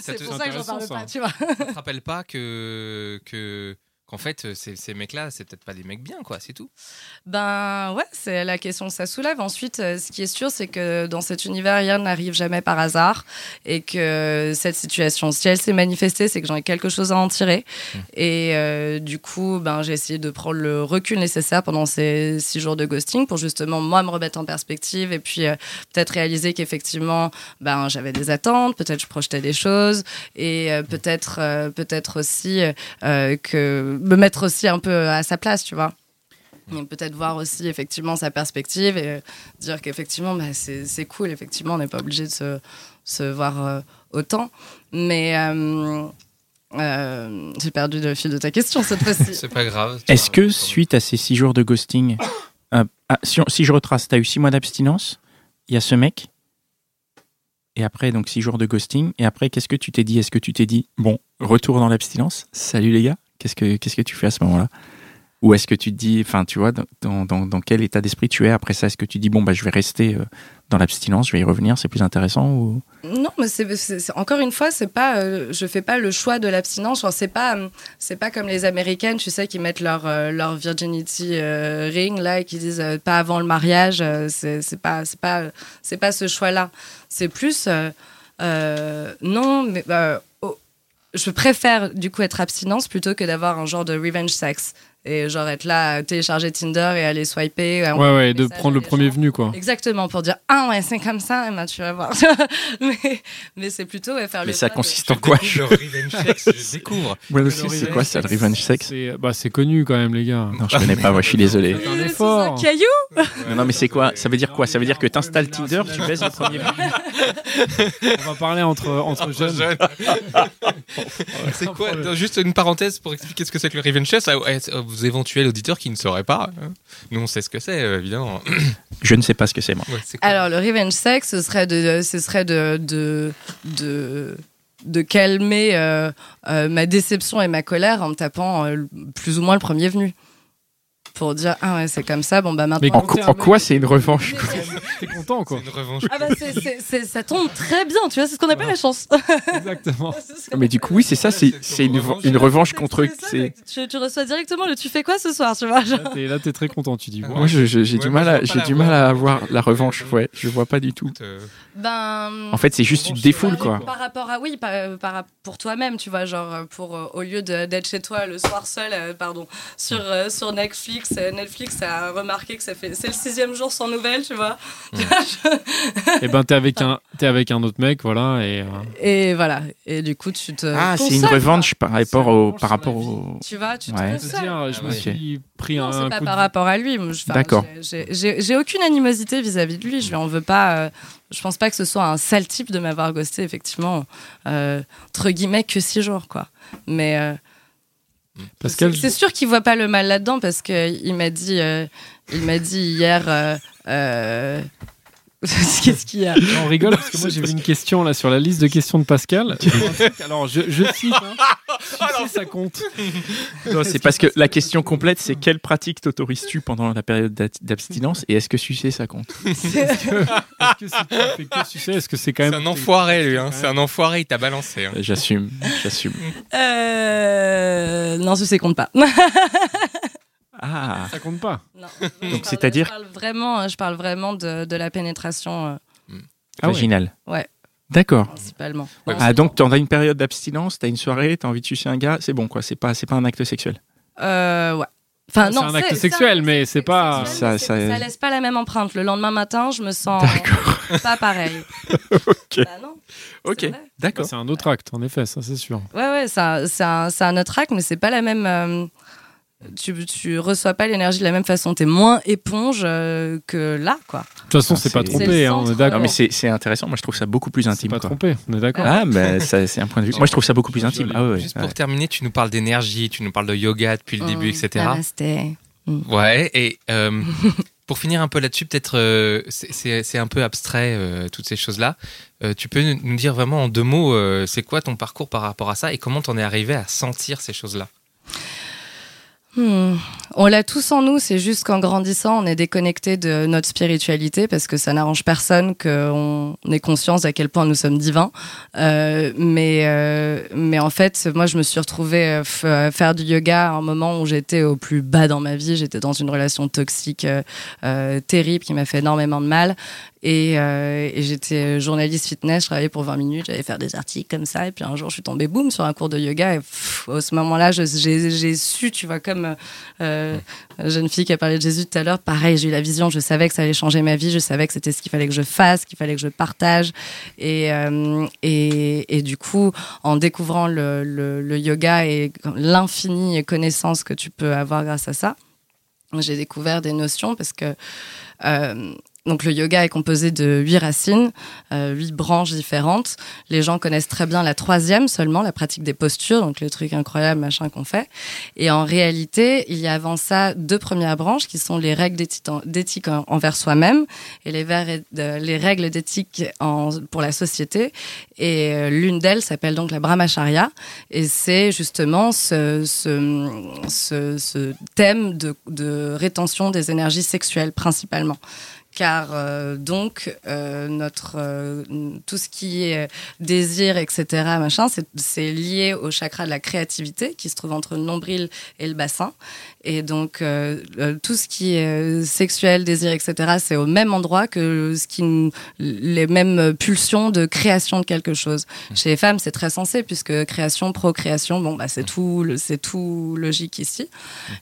C'est pour ça que j'en parle pas, tu vois. ça te rappelle pas que. que qu'en fait, ces, ces mecs-là, c'est peut-être pas des mecs bien, quoi, c'est tout. Ben ouais, c'est la question que ça soulève. Ensuite, euh, ce qui est sûr, c'est que dans cet univers, rien n'arrive jamais par hasard et que cette situation, si elle s'est manifestée, c'est que j'en ai quelque chose à en tirer. Mmh. Et euh, du coup, ben j'ai essayé de prendre le recul nécessaire pendant ces six jours de ghosting pour justement moi me remettre en perspective et puis euh, peut-être réaliser qu'effectivement, ben j'avais des attentes, peut-être je projetais des choses et euh, peut-être euh, peut-être aussi euh, que me mettre aussi un peu à sa place, tu vois. Et peut-être voir aussi effectivement sa perspective et euh, dire qu'effectivement bah, c'est c'est cool, effectivement on n'est pas obligé de se, se voir euh, autant. Mais euh, euh, j'ai perdu le fil de ta question cette [LAUGHS] fois-ci. C'est pas grave. Est-ce que suite à ces six jours de ghosting, euh, ah, si, on- si je retrace, t'as eu six mois d'abstinence, il y a ce mec, et après donc six jours de ghosting, et après qu'est-ce que tu t'es dit? Est-ce que tu t'es dit bon retour dans l'abstinence Salut les gars, qu'est-ce que qu'est-ce que tu fais à ce moment-là? Ou est-ce que tu te dis, enfin tu vois, dans, dans, quel état d'esprit tu es après ça? Est-ce que tu dis bon bah je vais rester euh, dans l'abstinence, je vais y revenir, c'est plus intéressant ou? Non, mais c'est encore une fois, c'est pas, euh, je fais pas le choix de l'abstinence. Genre, c'est pas, c'est pas comme les Américaines, tu sais, qui mettent leur euh, leur virginity ring là et qui disent pas avant le mariage. c'est c'est pas, c'est pas, c'est pas ce choix-là. C'est plus, non, mais oh, je préfère du coup être abstinence plutôt que d'avoir un genre de revenge sex et genre être là à télécharger Tinder et aller swiper. à Ouais, ouais, des de prendre le premier gens. venu, quoi. Exactement, pour dire Ah ouais, c'est comme ça, eh ben, tu vas voir. [LAUGHS] mais mais c'est plutôt ouais, faire Mais le ça choix de- consiste en quoi [LAUGHS] Le revenge sex, je découvre. Moi aussi, c'est revenge quoi ça le revenge sex C'est bah, c'est connu quand même, les gars. Non, je connais pas, moi je suis désolé. C'est un effort. Un caillou Non, non, mais c'est quoi? Ça veut dire quoi? Ça veut dire que t'installes Tinder, tu baisses le premier venu On va parler entre, entre jeunes. [LAUGHS] c'est quoi? Juste une parenthèse pour expliquer ce que c'est que le revenge sex vos éventuels auditeurs qui ne sauraient pas. hein. Nous, on sait ce que c'est, euh, évidemment. [COUGHS] Je ne sais pas ce que c'est moi. Ouais, c'est quoi Alors, le revenge sex, ce serait de, ce serait de, de, de, de calmer euh, euh, ma déception et ma colère en me tapant euh, plus ou moins le premier venu. Pour dire, ah ouais, c'est comme ça, bon bah Mais maintenant. En, co- en quoi c'est une revanche [LAUGHS] T'es content, quoi. C'est une revanche. Ah bah ça tombe très bien, tu vois, c'est ce qu'on appelle la chance. [LAUGHS] Exactement. [LAUGHS] Mais du coup, oui, c'est ça, c'est c'est une, une revanche contre. Ça. Tu, tu reçois directement le tu fais quoi ce soir, tu vois genre. Là, t'es très content, tu dis. bon, Moi, j'ai Ouais, du mal j'ai du mal à avoir la revanche. Ouais, je vois pas du tout. Euh, Ben. En fait, c'est juste une défoule, quoi. Par rapport à oui, par, par- pour toi-même, tu vois, genre pour euh, au lieu d'être chez toi le soir seul, euh, pardon, sur euh, sur Netflix Netflix, euh, Netflix a remarqué que ça fait, c'est le sixième jour sans nouvelles, tu vois. [LAUGHS] Et ben, t'es avec, un, t'es avec un autre mec, voilà. Et, euh, Et voilà. Et du coup, tu te. Ah, c'est une revanche par rapport au, par rapport au. Tu vois, tu Ouais. te dire, je me suis pris Non, un c'est pas coup par de- rapport à lui. Moi, je- enfin, D'accord. j'ai- aucune animosité vis-à-vis de lui. Je lui en veux pas. euh, je pense pas que ce soit un sale type de m'avoir ghosté, effectivement. euh, entre guillemets, que six jours, quoi. Mais. euh, C'est sûr qu'il voit pas le mal là-dedans parce qu'il m'a dit, euh, il m'a dit hier. euh, euh, [LAUGHS] Qu'est-ce qu'il y a on rigole parce que moi j'ai vu une question là sur la liste de questions de Pascal. Alors je, je cite, hein, sucer, ça compte. [LAUGHS] Non, c'est parce que la question complète, c'est quelle pratique t'autorises-tu pendant la période d'abstinence et est-ce que sucer ça compte? [LAUGHS] Est-ce que, est-ce que si tu fais que sucer, est-ce que c'est quand C'est même un enfoiré, lui. Hein. C'est un enfoiré, il t'a balancé. hein. J'assume, j'assume. Euh, Non, ceci compte pas. Ah, ça compte pas. Non. Parle- c'est-à-dire je parle vraiment, je parle vraiment de, de la pénétration euh, Ah ouais. vaginal. Ouais. D'accord. principalement. Ouais. Ah, donc t'en as une période d'abstinence, t'as une soirée, t'as envie de sucer un gars, c'est bon quoi, c'est pas, c'est pas un acte sexuel. Euh, ouais. Enfin, C'est non, un acte sexuel, mais c'est pas- sexuel, Ça- ça- ça laisse pas la même empreinte. Le lendemain matin, je me sens [LAUGHS] pas pareil. [LAUGHS] Ok. Bah non, Ok, d'accord. C'est un autre acte, en effet, ça c'est sûr. Ouais, ouais, c'est un, c'est un, c'est un autre acte, mais c'est pas la même. euh, tu, tu reçois pas l'énergie de la même façon. T'es moins éponge euh, que là, quoi. De toute façon, Ah, c'est pas trompé, hein, on est d'accord. Non mais c'est intéressant, moi je trouve ça beaucoup plus C'est intime. pas quoi. trompé, on est d'accord. Ah, bah ça, c'est un point de vue. Moi je trouve ça beaucoup plus intime. Ah ouais, Juste ouais. pour terminer, tu nous parles d'énergie, tu nous parles de yoga depuis le début, Hum, etc. namasté. Ouais, et euh, [LAUGHS] pour finir un peu là-dessus, peut-être euh, c'est- un peu abstrait euh, toutes ces choses-là. Euh, tu peux nous dire vraiment en deux mots, euh, c'est quoi ton parcours par rapport à ça et comment t'en es arrivé à sentir ces choses-là? Hmm. On l'a tous en nous, c'est juste qu'en grandissant, on est déconnecté de notre spiritualité parce que ça n'arrange personne qu'on ait conscience à quel point nous sommes divins. Euh, mais, euh, mais en fait, moi, je me suis retrouvée euh, à faire du yoga à un moment où j'étais au plus bas dans ma vie. J'étais dans une relation toxique euh, euh, terrible qui m'a fait énormément de mal. Et, euh, et j'étais journaliste fitness, je travaillais pour 20 minutes, j'allais faire des articles comme ça. Et puis un jour, je suis tombée, boum, sur un cours de yoga. Et pff, à ce moment-là, j'ai su, tu vois, comme euh, la jeune fille qui a parlé de Jésus tout à l'heure, pareil, j'ai eu la vision, je savais que ça allait changer ma vie, je savais que c'était ce qu'il fallait que je fasse, qu'il fallait que je partage. Et, euh, et, et du coup, en découvrant le, le, yoga et l'infinie connaissance que tu peux avoir grâce à ça, j'ai découvert des notions parce que euh, donc le yoga est composé de huit racines, euh, huit branches différentes. Les gens connaissent très bien la troisième seulement, la pratique des postures, donc le truc incroyable machin qu'on fait. Et en réalité, il y a avant ça deux premières branches qui sont les règles d'éthique en- d'éthique en- envers soi-même et les, les règles d'éthique pour la société. Et euh, l'une d'elles s'appelle donc la Brahmacharya. Et c'est justement ce, ce, ce, thème de rétention des énergies sexuelles principalement car euh, donc euh, notre euh, tout ce qui est désir etc machin c'est- c'est lié au chakra de la créativité qui se trouve entre le nombril et le bassin et donc euh, tout ce qui est euh, sexuel désir etc c'est au même endroit que ce qui les mêmes pulsions de création de quelque chose. Chez les femmes c'est très sensé puisque création procréation bon bah c'est tout le- c'est tout logique ici.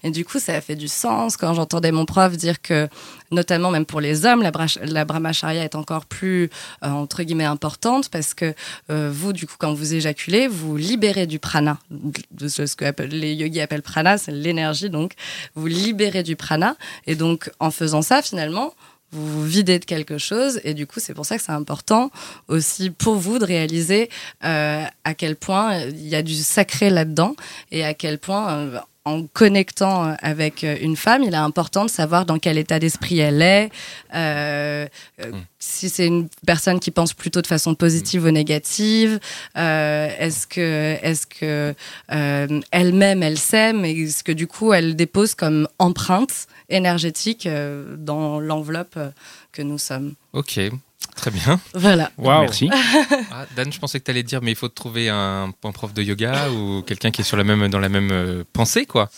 Et du coup ça a fait du sens. Quand j'entendais mon prof dire que notamment même pour les hommes, la, brach- la brahmacharya est encore plus, euh, entre guillemets, importante parce que euh, vous, du coup, quand vous éjaculez, vous libérez du prana, de ce que les yogis appellent prana, c'est l'énergie, donc vous libérez du prana. Et donc, en faisant ça, finalement, vous vous videz de quelque chose et du coup c'est pour ça que c'est important aussi pour vous de réaliser euh, à quel point il y a du sacré là-dedans et à quel point euh, en connectant euh, avec euh, une femme, il est important de savoir dans quel état d'esprit elle est, euh, Mm. si c'est une personne qui pense plutôt de façon positive ou négative, euh, est-ce que, est-ce que euh, elle-même elle s'aime et est-ce que du coup elle dépose comme empreinte énergétique dans l'enveloppe que nous sommes? Ok, très bien. Voilà. Waouh. Merci. Ah, Dan, je pensais que tu allais dire, mais il faut te trouver un, un prof de yoga ou quelqu'un qui est sur la même, dans la même euh, pensée, quoi.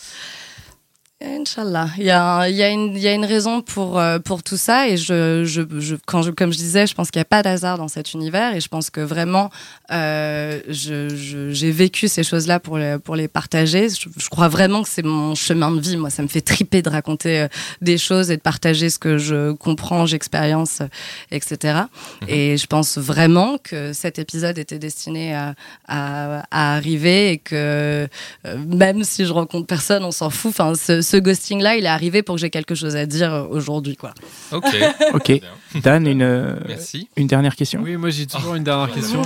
Inch'Allah. Il y, a, y, a y a une raison pour, euh, pour tout ça. Et je, je, je, quand je, comme je disais, je pense qu'il n'y a pas d'hasard dans cet univers. Et je pense que vraiment, euh, j'ai vécu ces choses-là pour les, pour les partager. Je, je crois vraiment que c'est mon chemin de vie. Moi, ça me fait triper de raconter euh, des choses et de partager ce que je comprends, j'expérience, euh, etc. Et je pense vraiment que cet épisode était destiné à, à, à arriver et que même si je rencontre personne, on s'en fout. Enfin, ce, ce ghosting-là, il est arrivé pour que j'ai quelque chose à dire euh, aujourd'hui, quoi. Ok. [LAUGHS] Ok. Dan, une, euh, Merci. une dernière question Oui, moi j'ai toujours une dernière question.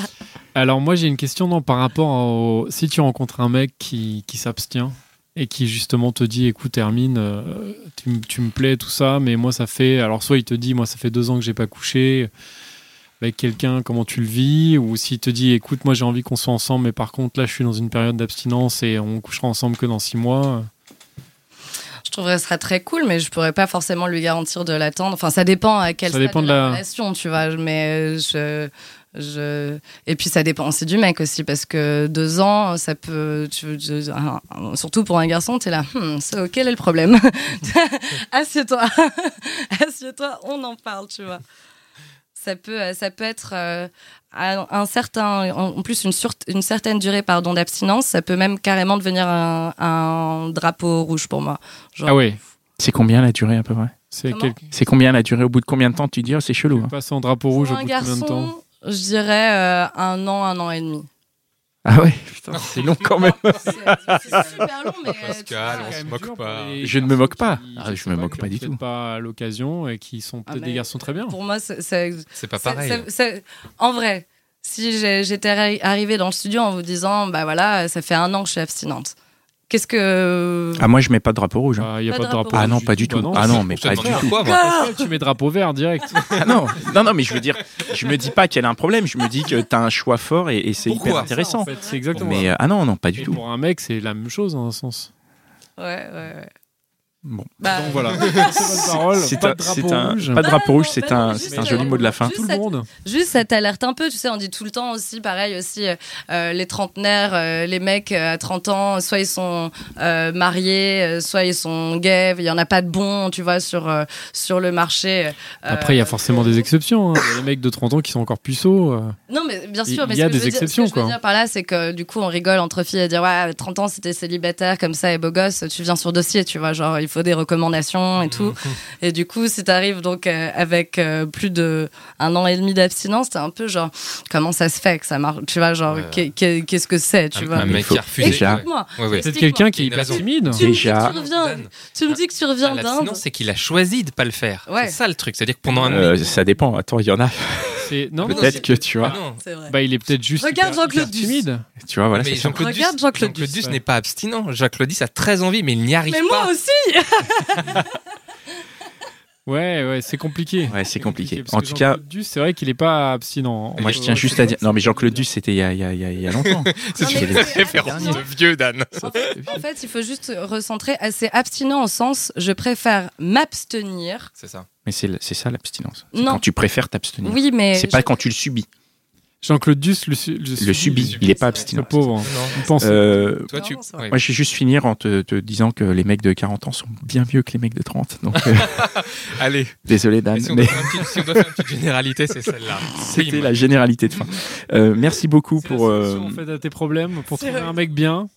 [LAUGHS] Alors moi j'ai une question non, par rapport au... Si tu rencontres un mec qui, qui s'abstient et qui justement te dit écoute Hermine, euh, tu me plais tout ça, mais moi ça fait... Alors soit il te dit moi ça fait deux ans que j'ai pas couché avec quelqu'un, comment tu le vis? Ou s'il te dit écoute moi j'ai envie qu'on soit ensemble, mais par contre là je suis dans une période d'abstinence et on couchera ensemble que dans six mois. Je trouverais que ce serait très cool, mais je pourrais pas forcément lui garantir de l'attendre. Enfin, ça dépend à quel Ça dépend de la la- relation, tu vois. Mais je, je... Et puis ça dépend aussi du mec aussi, parce que deux ans, ça peut... tu- tu- Surtout pour un garçon, t'es là, Hmm, so, quel est le problème? [LAUGHS] Assieds-toi. [LAUGHS] Assieds-toi, on en parle, tu vois. Ça peut, euh, ça peut être euh, un certain, en plus une, sur- une certaine durée pardon d'abstinence, ça peut même carrément devenir un, un drapeau rouge pour moi. Genre, Ah ouais, C'est combien la durée à peu près? C'est quel... Combien la durée? Au bout de combien de temps tu dis oh, c'est chelou hein. passer en drapeau rouge au bout de combien de temps? garçon, je dirais euh, un an, un an et demi. Ah ouais, [LAUGHS] putain, c'est long quand même. C'est c'est super long, mais. euh, Pascal, on se moque pas. Je ne me moque pas. qui- Ah, je me moque pas du tout. pas à l'occasion et qui sont Ah, peut-être des garçons très bien. Pour moi, c'est- c'est. C'est pas pareil. c'est- c'est- En vrai, si j'étais arri- arrivée dans le studio en vous disant, bah voilà, ça fait un an que je suis abstinente. Qu'est-ce que. Ah moi je mets pas de drapeau rouge. hein. Il n'y a Pas pas de drapeau. Ah non, pas du tout. Bah Ah non, mais pas du tout. Pascal, tu mets drapeau vert direct. [LAUGHS] Ah non, non, non, mais je veux dire, je me dis pas qu'elle a un problème. Je me dis que t'as un choix fort et, et c'est hyper intéressant. En fait, c'est exactement Mais euh, ah non, non, pas du Et tout. pour un mec, c'est la même chose dans un sens. Ouais, ouais, ouais. Bon. Bah, Donc voilà. [LAUGHS] C'est votre parole. C'est Pas un, de drapeau c'est un- rouge. pas de drapeau rouge, c'est un, un joli mot de la fin. juste Tout le ça- monde. Juste, ça t'alerte un peu, tu sais, on dit tout le temps aussi, pareil aussi, euh, euh, les trentenaires, euh, les mecs à 30 ans, soit ils sont euh, mariés, soit ils sont gays, il y en a pas de bons, tu vois, sur, euh, sur le marché. euh, Après, il y a forcément des exceptions. hein. Il y a des mecs de 30 ans qui sont encore puceaux. euh. Non, mais bien Il sûr, mais y a des dire- exceptions, ce que je veux quoi. dire par là, c'est que du coup, on rigole entre filles à dire, ouais, 30 ans, c'était célibataire, comme ça, et beau gosse, tu viens sur dossier, tu vois, genre, il faut des recommandations et tout. Et du coup, si t'arrives donc euh, avec euh, plus de un an et demi d'abstinence, t'es un peu genre, comment ça se fait que ça marche, tu vois, genre, Ouais. qu'est-ce que c'est, tu Un, vois? un mec faut- qui a refusé. Ouais, ouais. Explique-moi. quelqu'un qui est hyper timide. Tu me dis Déjà. que tu reviens, tu me dis que tu reviens Ah, d'Inde. c'est qu'il a choisi de pas le faire. Ouais. C'est ça le truc. C'est-à-dire que pendant un Euh, an. ça dépend. Attends, il y en a. C'est- Non, Peut-être c'est- que tu vois. Ah non. C'est vrai. Bah, il est peut-être juste. Regarde hyper- Jean-Claude timide. Tu vois, voilà, mais c'est ça. Jean-Claude Duss, Regarde Jean-Claude Jean-Claude Duss, Duss ouais. n'est pas abstinent. Jean-Claude Duss a très envie, mais il n'y arrive Mais pas. moi aussi [LAUGHS] Ouais, ouais, c'est compliqué. Ouais, c'est compliqué. En tout cas, Jean-Claude Duss, c'est vrai qu'il est pas abstinent. moi je tiens juste à dire. Non, mais Jean-Claude Duss, c'était il y a, il y a- il y a- longtemps. [LAUGHS] C'est une mais- référence de vieux, Dan. En fait, en fait, il faut juste recentrer. assez abstinent au sens, je préfère m'abstenir. Mais c'est c'est ça l'abstinence. Quand tu préfères t'abstenir. Oui, mais C'est je- pas quand tu le subis. Jean-Claude Duss le, su- Le subit. Il est pas Le abstinent. pauvre. Non. Pense. Euh, Toi, tu. Moi, je vais juste finir en te, te disant que les mecs de 40 ans sont bien mieux que les mecs de 30. Donc, euh, [LAUGHS] Allez. désolé, Dan. Et si on, mais petit- si on doit faire une petite généralité, c'est celle-là. C'était la généralité de fin. Euh, merci beaucoup la pour. euh, solution, en fait, à tes problèmes. Pour trouver vrai. un mec bien,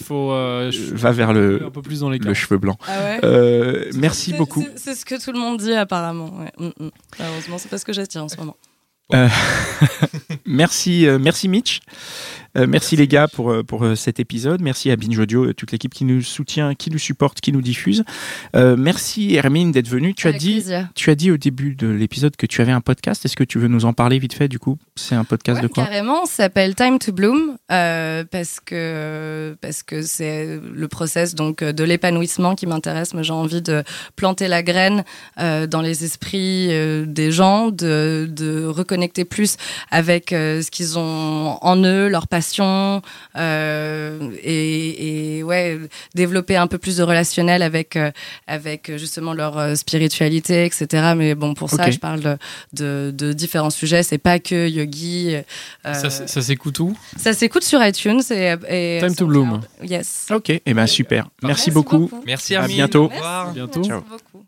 il faut. euh, ch- va vers le, un peu plus dans les le cheveu blanc. Ah ouais Euh, merci beaucoup. c'est- ce que tout le monde dit apparemment. ouais. Mm, mm. Heureusement, c'est pas ce que j'attire en ce moment. [LAUGHS] Merci, euh, merci Mitch. Euh, merci les gars pour, euh, pour euh, cet épisode. Merci à Binge Audio, toute l'équipe qui nous soutient, qui nous supporte, qui nous diffuse. Euh, merci Hermine d'être venue. Tu as dit, plaisir. tu as dit au début de l'épisode que tu avais un podcast. Est-ce que tu veux nous en parler vite fait du coup? C'est un podcast Ouais, de quoi? Carrément, ça s'appelle Time to Bloom euh, parce que parce que c'est le process donc de l'épanouissement qui m'intéresse. Moi, j'ai envie de planter la graine euh, dans les esprits euh, des gens, de, de reconnecter plus avec euh, ce qu'ils ont en eux, leur passion, euh, et, et ouais, développer un peu plus de relationnel avec, euh, avec justement leur euh, spiritualité, etc. Mais bon, pour ça, je parle de, de, de différents sujets. C'est pas que yogi. euh, Ça, s'écoute où? ça s'écoute sur iTunes et, et Time to Bloom. Yes. Ok, et ben super. Merci, beaucoup. Merci À bientôt. Au revoir. À bientôt. Merci Ciao. beaucoup.